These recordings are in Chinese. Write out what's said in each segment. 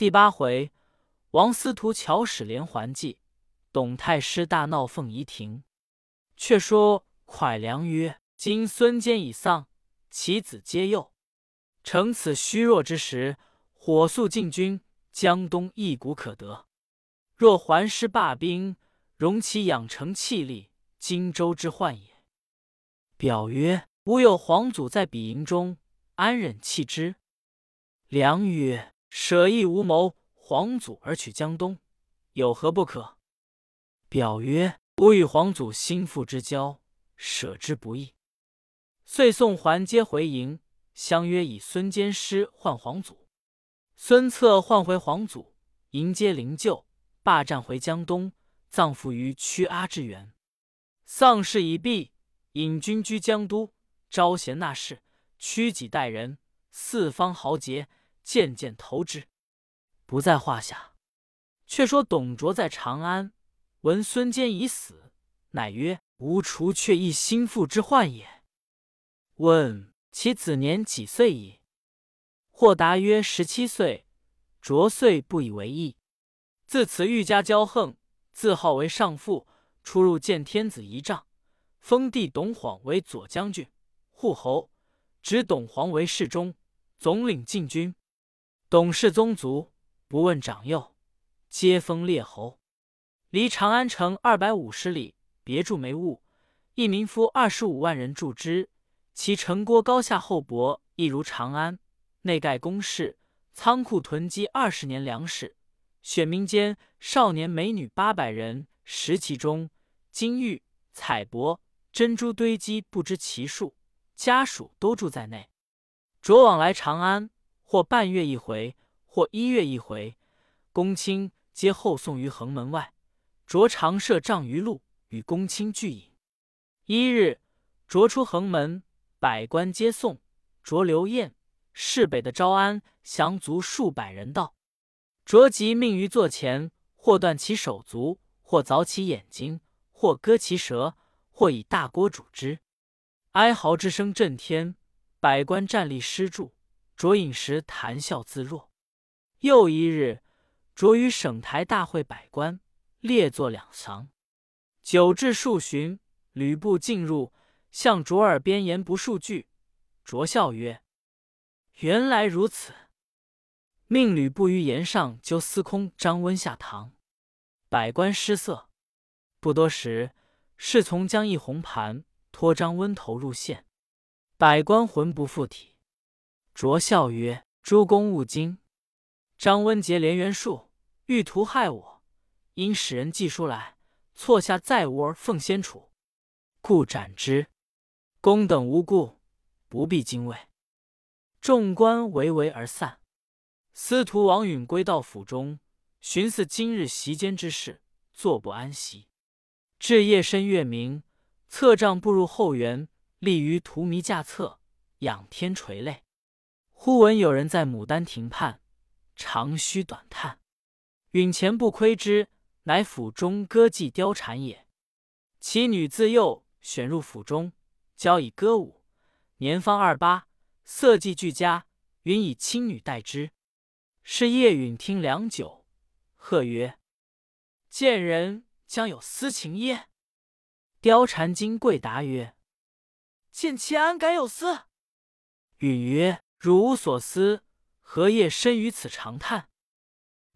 第八回，王司徒巧使连环计，董太师大闹凤仪亭。却说蒯良曰：“今孙坚已丧，其子皆幼，乘此虚弱之时，火速进军，江东一鼓可得。若还师罢兵，容其养成气力，荆州之患也。”表曰：“吾有皇祖在彼营中，安忍弃之？”良曰：“舍义无谋，皇祖而取江东，有何不可？”表曰：“吾与皇祖心腹之交，舍之不易。”遂送还皆回营，相约以孙坚师换皇祖。孙策换回皇祖，迎接灵柩，霸占回江东，葬父于屈阿之原。丧事已毕，引军居江都，招贤纳士，屈己待人，四方豪杰。渐渐投之，不在话下。却说董卓在长安，闻孙坚已死，乃曰：“吾除却一心腹之患也。”问其子年几岁矣？或答曰：“十七岁。”卓遂不以为意。自此愈加骄横，自号为上父，出入见天子仪仗，封弟董晃为左将军、护侯，指董晃为侍中，总领禁军。董氏宗族不问长幼，皆封列侯。离长安城二百五十里，别筑煤坞，一民夫二十五万人住之。其城郭高下厚薄，亦如长安。内盖宫室，仓库囤积二十年粮食。选民间少年美女八百人，食其中。金玉彩帛珍珠堆积不知其数，家属都住在内。卓往来长安。或半月一回，或一月一回，公卿皆候送于横门外。着长设帐于路，与公卿俱饮。一日，卓出横门，百官皆送。着留宴，市北的招安降卒数百人到。着即命于座前，或断其手足，或凿其眼睛，或割其舌，或以大锅煮之。哀嚎之声震天，百官站立施助。卓饮食，谈笑自若。又一日，卓于省台大会百官，列坐两房。酒至数巡，吕布进入，向卓耳边言不数句。卓笑曰：“原来如此。”命吕布于檐上揪司空张温下堂。百官失色。不多时，侍从将一红盘托张温头入献。百官魂不附体。卓笑曰：“诸公勿惊，张温结连元术，欲图害我，因使人寄书来，错下在吾而奉先处，故斩之。公等无故，不必惊畏。”众官唯唯而散。司徒王允归到府中，寻思今日席间之事，坐不安席。至夜深月明，策杖步入后园，立于荼蘼架侧，仰天垂泪。忽闻有人在牡丹亭畔长吁短叹，允前不窥之，乃府中歌妓貂蝉也。其女自幼选入府中，教以歌舞，年方二八，色技俱佳。允以亲女待之。是夜允听良久，喝曰：“见人将有私情耶？”貂蝉惊跪答曰：“见妾安敢有私？”允曰。汝无所思，何夜深于此长叹？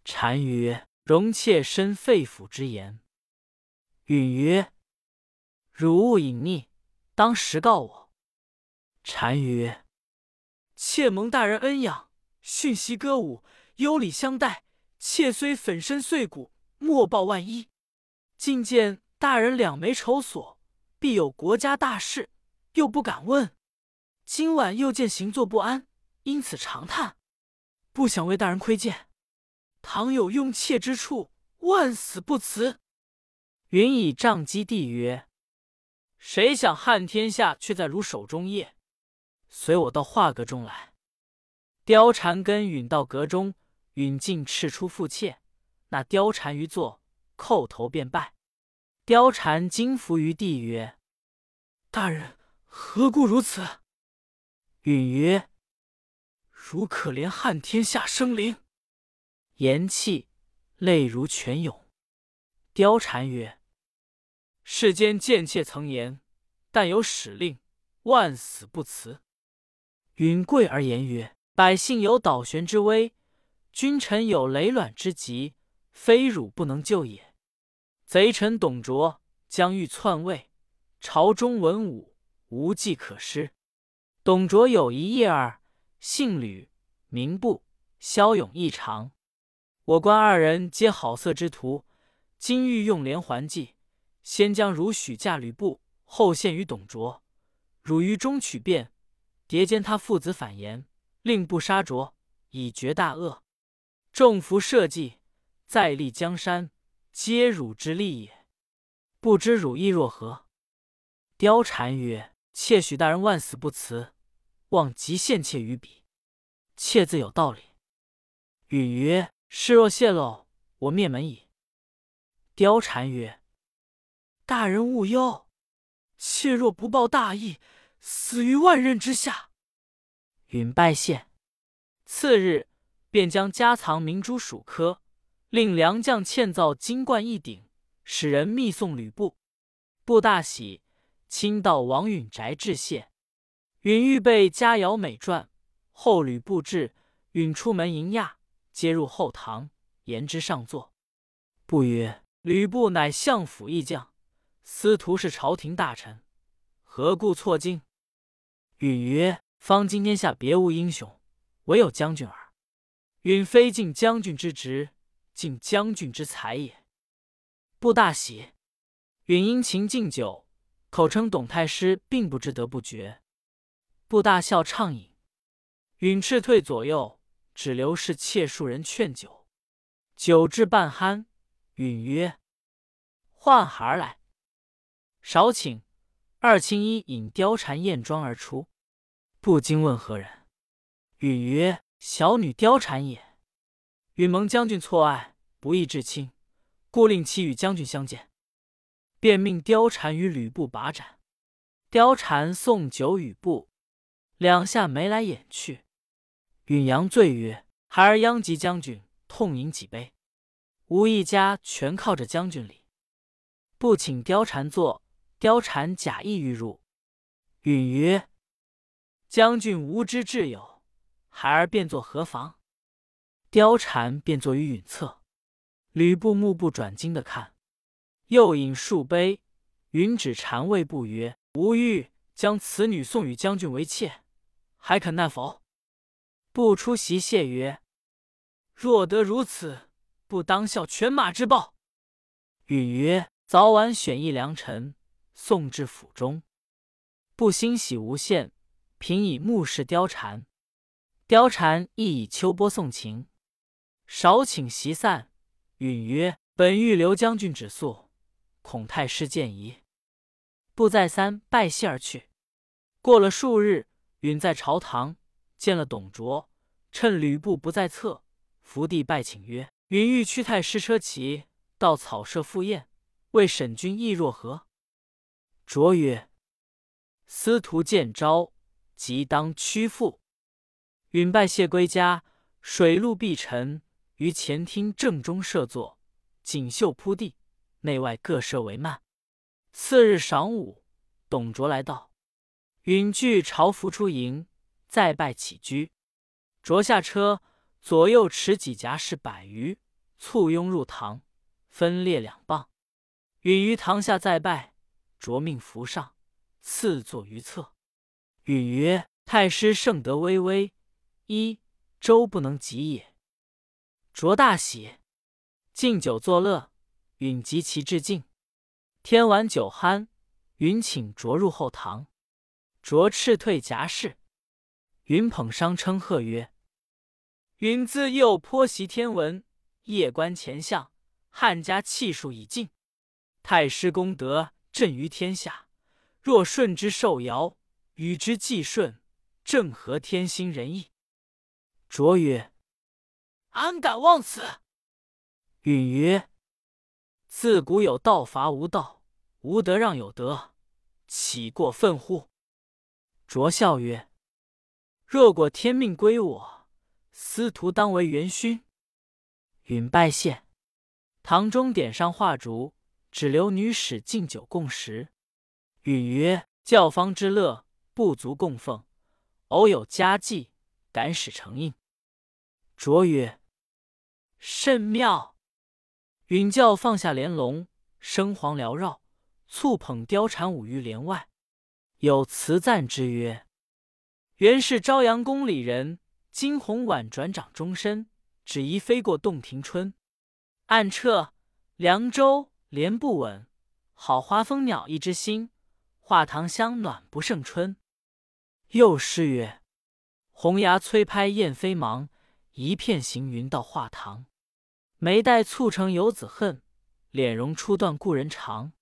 单于：“容妾身肺腑之言。”允曰：“汝勿隐匿，当实告我。”单于：“妾蒙大人恩养，训习歌舞，优礼相待。妾虽粉身碎骨，莫报万一。今见大人两眉愁锁，必有国家大事，又不敢问。今晚又见行坐不安。”因此长叹，不想为大人窥见。倘有用妾之处，万死不辞。云以杖击地曰：“谁想撼天下，却在汝手中耶？随我到画阁中来。”貂蝉跟允到阁中，允进赤出负妾，那貂蝉于坐，叩头便拜。貂蝉惊伏于地曰：“大人何故如此？”允曰。如可怜撼天下生灵，言气泪如泉涌。貂蝉曰：“世间贱妾曾言，但有使令，万死不辞。”允贵而言曰：“百姓有倒悬之危，君臣有累卵之急，非汝不能救也。贼臣董卓将欲篡位，朝中文武无计可施。董卓有一夜儿，姓吕，名布，骁勇异常。我观二人皆好色之徒，今欲用连环计，先将汝许嫁吕布，后献于董卓。汝于中取变，迭间他父子反言，令不杀卓，以绝大恶。众伏社稷，再立江山，皆汝之力也。不知汝意若何？”貂蝉曰：“妾许大人万死不辞。”望即献妾于彼，妾自有道理。允曰：“事若泄露，我灭门矣。”貂蝉曰：“大人勿忧，妾若不报大义，死于万仞之下。”允拜谢。次日，便将家藏明珠属科，令良将嵌造金冠一顶，使人密送吕布。布大喜，亲到王允宅致谢。允预备佳肴美馔，后吕布至，允出门迎驾，接入后堂，言之上座。不曰：“吕布乃相府驿将，司徒是朝廷大臣，何故错惊？”允曰：“方今天下别无英雄，唯有将军耳。允非尽将军之职，尽将军之才也。”布大喜。允殷勤敬酒，口称董太师并不知得不绝。布大笑畅饮，允斥退左右，只留侍妾数人劝酒。酒至半酣，允曰：“唤孩儿来，少顷。”二青衣引貂蝉艳妆而出。不惊问何人，允曰：“小女貂蝉也。”允蒙将军错爱，不义至亲，故令其与将军相见。便命貂蝉与吕布把盏。貂蝉送酒与布。两下眉来眼去，允阳醉曰：“孩儿殃及将军，痛饮几杯。吾一家全靠着将军礼。”不请貂蝉坐，貂蝉假意欲入。允曰：“将军无知挚友，孩儿便坐何妨？”貂蝉便坐于允侧。吕布目不转睛的看，又饮数杯。允止禅位不曰：“吾欲将此女送与将军为妾。”还肯奈否？不出席谢曰：“若得如此，不当效犬马之报。”允曰：“早晚选一良臣，送至府中。”不欣喜无限，平以目视貂蝉。貂蝉亦以秋波送情。少请席散。允曰：“本欲留将军止宿，恐太师见疑。”不再三拜谢而去。过了数日。允在朝堂见了董卓，趁吕布不在侧，伏地拜请曰：“允欲驱太师车骑到草舍赴宴，为沈君意若何？”卓曰：“司徒见招，即当屈服。”允拜谢归家，水陆毕陈，于前厅正中设座，锦绣铺地，内外各设帷幔。次日晌午，董卓来到。允具朝服出营，再拜起居。着下车，左右持几夹士百余，簇拥入堂，分列两傍。允于堂下再拜，着命扶上，赐坐于侧。允曰：“太师圣德巍巍，一周不能及也。”卓大喜，敬酒作乐。允及其致敬。天晚酒酣，允请卓入后堂。卓斥退夹士，云捧觞称贺曰：“云自幼颇习天文，夜观前相，汉家气数已尽。太师功德震于天下，若顺之受尧，与之既顺，正合天心人意。”卓曰：“安敢妄此？”允曰：“自古有道伐无道，无德让有德，岂过分乎？”卓笑曰：“若果天命归我，司徒当为元勋。”允拜谢。堂中点上画烛，只留女使敬酒共食。允曰：“教坊之乐，不足供奉。偶有佳绩，敢使承应。”卓曰：“甚妙。”允教放下帘笼，生黄缭绕，簇捧貂蝉舞于帘外。有词赞之曰：“原是朝阳宫里人，惊鸿婉转掌中身，只疑飞过洞庭春。暗彻凉州莲不稳，好花蜂鸟一枝心。”画堂香暖不胜春。又诗曰：“红牙催拍燕飞忙，一片行云到画堂。眉黛蹙成游子恨，脸容初断故人长。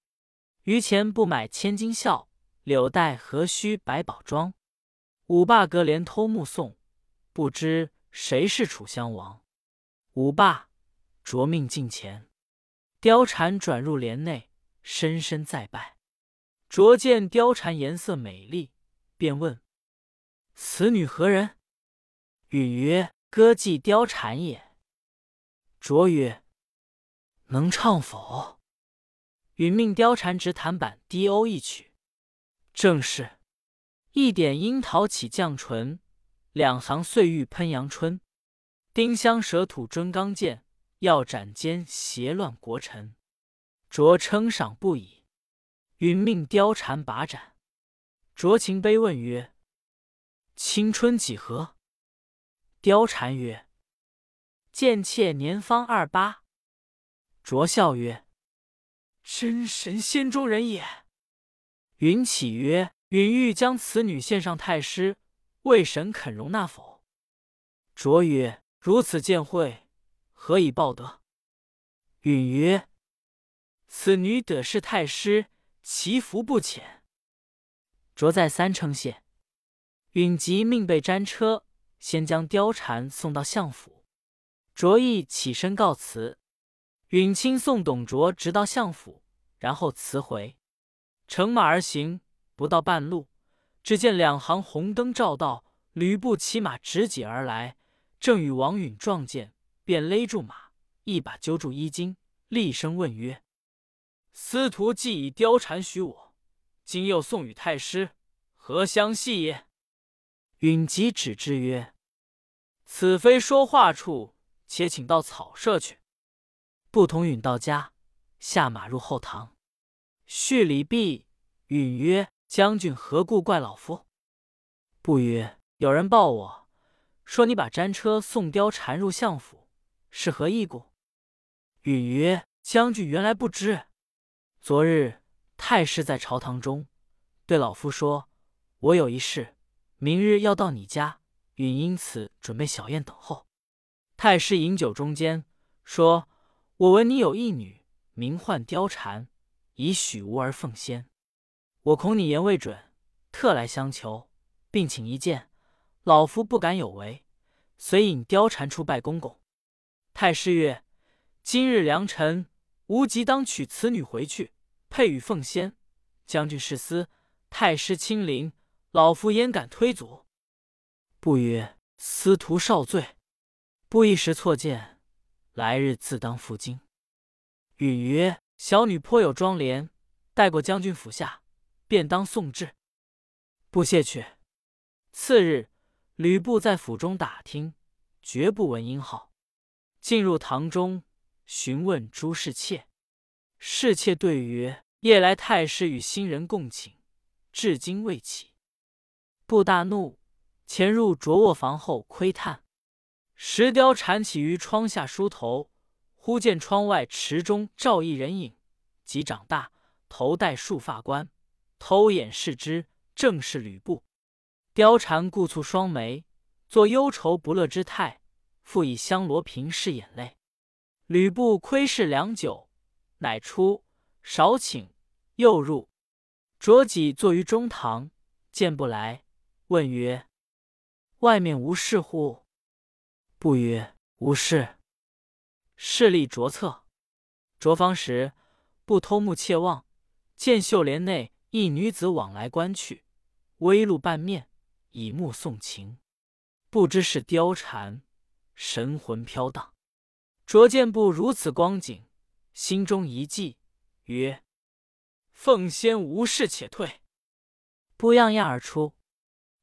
余钱不买千金笑，柳带何须百宝装？五霸隔帘偷目送，不知谁是楚襄王。五霸着命近前，貂蝉转入帘内，深深再拜。”卓见貂蝉颜色美丽，便问：“此女何人？”允曰：“歌妓貂蝉也。”卓曰：“能唱否？”允命貂蝉执弹板低欧一曲，正是：“一点樱桃起绛唇，两行碎玉喷阳春。丁香舌吐尊刚剑，要斩奸邪乱国臣。”卓称赏不已。允命貂蝉把盏，酌情悲问曰：“青春几何？”貂蝉曰：“贱妾年方二八。”卓笑曰：“真神仙中人也。”允起曰：“允欲将此女献上太师，魏神肯容纳否？”卓曰：“如此见惠，何以报得？”允曰：“此女得是太师。”其福不浅，卓再三称谢。允即命备毡车，先将貂蝉送到相府。卓亦起身告辞。允亲送董卓直到相府，然后辞回，乘马而行。不到半路，只见两行红灯照道，吕布骑马直戟而来，正与王允撞见，便勒住马，一把揪住衣襟，厉声问曰。司徒既以貂蝉许我，今又送与太师，何相系也？允即止之曰：“此非说话处，且请到草舍去。”不同允到家，下马入后堂，叙礼毕，允曰：“将军何故怪老夫？”不曰：“有人报我说你把毡车送貂蝉入相府，是何意故？”允曰：“将军原来不知。”昨日太师在朝堂中对老夫说：“我有一事，明日要到你家，允因此准备小宴等候。”太师饮酒中间说：“我闻你有一女，名唤貂蝉，以许吾儿奉先。我恐你言未准，特来相求，并请一见。老夫不敢有违，遂引貂蝉出拜公公。”太师曰：“今日良辰。”吾即当娶此女回去，配与奉仙。将军是思太师亲临，老夫焉敢推阻？不曰：“司徒少罪，不一时错见，来日自当负荆。”允曰：“小女颇有妆帘，待过将军府下，便当送至。”不谢去。次日，吕布在府中打听，绝不闻音号。进入堂中。询问朱侍妾，侍妾对曰：“夜来太师与新人共寝，至今未起。”布大怒，潜入着卧房后窥探。石雕缠起于窗下梳头，忽见窗外池中照一人影，即长大，头戴束发冠，偷眼视之，正是吕布。貂蝉顾蹙双眉，作忧愁不乐之态，复以香罗平拭眼泪。吕布窥视良久，乃出，少请，又入。卓己坐于中堂，见不来，问曰：“外面无事乎？”不曰：“无事。”势力卓侧。卓方时，不偷目窃望，见绣帘内一女子往来观去，微露半面，以目送情，不知是貂蝉，神魂飘荡。卓见不如此光景，心中一悸，曰：“奉先无事，且退。”不样样而出。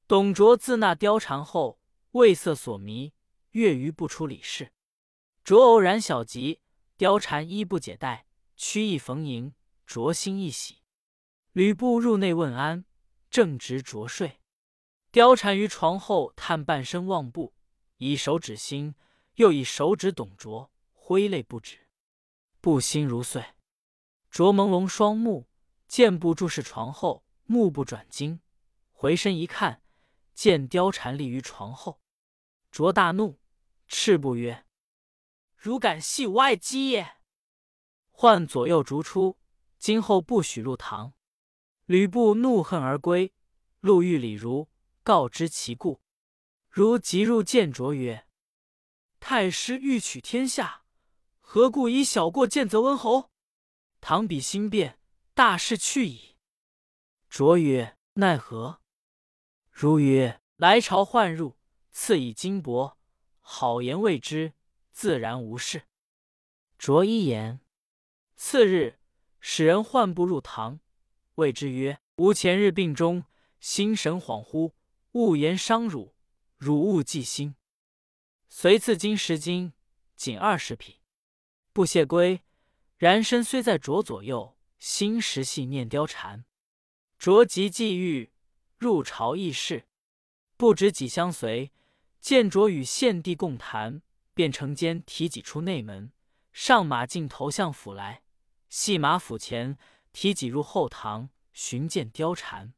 董卓自那貂蝉后，畏色所迷，月余不出里室。卓偶然小疾，貂蝉衣不解带，屈意逢迎，卓心一喜。吕布入内问安，正值卓睡，貂蝉于床后探半身望步，以手指心，又以手指董卓，挥泪不止。布心如碎。卓朦胧双目，见布注视床后，目不转睛，回身一看。见貂蝉立于床后，卓大怒，斥布曰：“如敢系吾爱姬也！”唤左右逐出，今后不许入堂。吕布怒恨而归，路遇李儒，告知其故。如即入见卓曰：“太师欲取天下，何故以小过见则温侯？唐彼心变，大势去矣。”卓曰：“奈何？”如曰：“来朝唤入，赐以金帛，好言谓之，自然无事。”卓一言。次日，使人唤步入堂，谓之曰：“吾前日病中，心神恍惚，勿言伤汝，汝勿记心。”遂赐金十斤，仅二十匹，不谢归。然身虽在卓左右，心时系念貂蝉。卓即既遇。入朝议事，不止几相随。见卓与献帝共谈，便乘间提戟出内门，上马进投相府来，系马府前，提戟入后堂寻见貂蝉。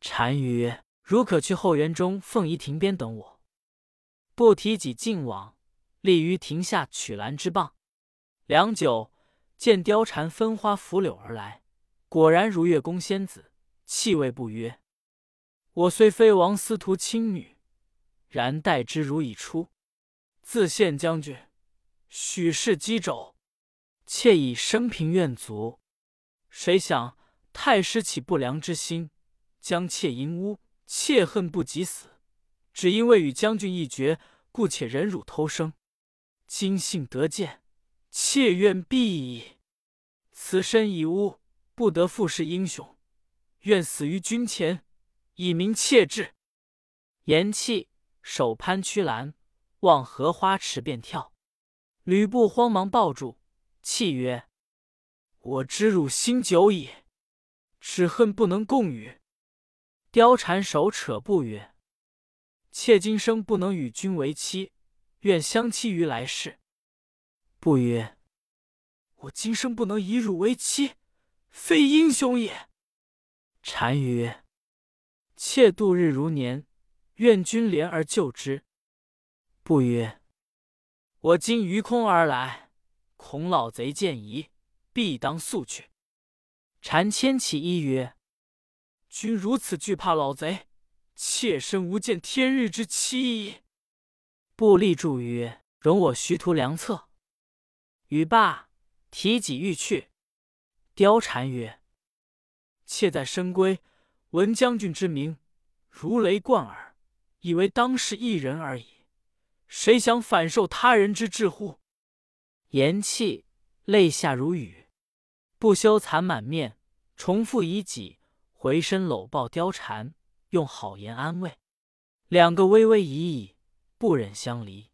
单曰：“如可去后园中凤仪亭边等我。”不提己进往，立于亭下取兰之棒。良久，见貂蝉分花拂柳而来，果然如月宫仙子，气味不约。我虽非王司徒亲女，然待之如已出。自献将军，许氏击肘，妾以生平愿足。谁想太师起不良之心，将妾淫污，妾恨不及死。只因为与将军一决，故且忍辱偷生。今幸得见，妾愿毙矣。此身已污，不得复是英雄，愿死于君前。以明妾志。言讫，手攀曲栏，望荷花池便跳。吕布慌忙抱住，泣曰：“我知汝心久矣，只恨不能共语。”貂蝉手扯布曰：“妾今生不能与君为妻，愿相期于来世。”布曰：“我今生不能以汝为妻，非英雄也。”单曰。妾度日如年，愿君怜而救之。不曰：“我今于空而来，恐老贼见疑，必当速去。”蝉牵起衣曰：“君如此惧怕老贼，妾身无见天日之期矣。”不立住曰：“容我徐图良策。”语罢，提戟欲去。貂蝉曰：“妾在深闺。”闻将军之名，如雷贯耳，以为当是一人而已。谁想反受他人之智乎？言讫，泪下如雨，不羞惭满面，重复以己，回身搂抱貂蝉，用好言安慰。两个微微疑疑，不忍相离。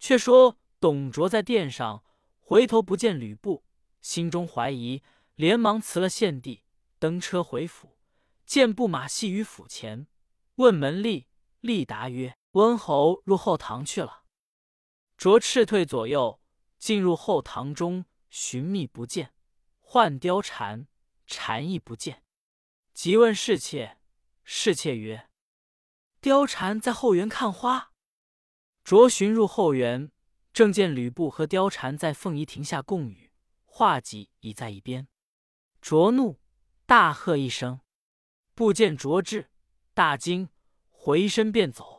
却说董卓在殿上，回头不见吕布，心中怀疑，连忙辞了献帝，登车回府。见布马系于府前，问门吏，吏答曰：“温侯入后堂去了。”卓斥退左右，进入后堂中，寻觅不见，唤貂蝉，蝉亦不见。即问侍妾，侍妾曰：“貂蝉在后园看花。”卓寻入后园，正见吕布和貂蝉在凤仪亭下共语，画戟已在一边。卓怒，大喝一声。不见卓至，大惊，回身便走。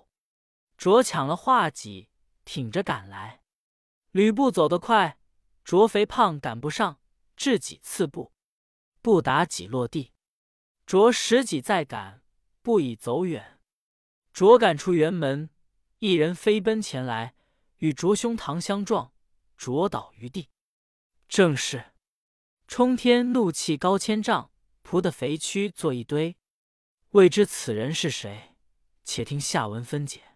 卓抢了画戟，挺着赶来。吕布走得快，卓肥胖赶不上，掷戟刺步，不打戟落地。卓拾戟再赶，不已走远。卓赶出辕门，一人飞奔前来，与卓胸膛相撞。卓倒于地。正是冲天怒气高千丈，扑的肥躯作一堆。未知此人是谁？且听下文分解。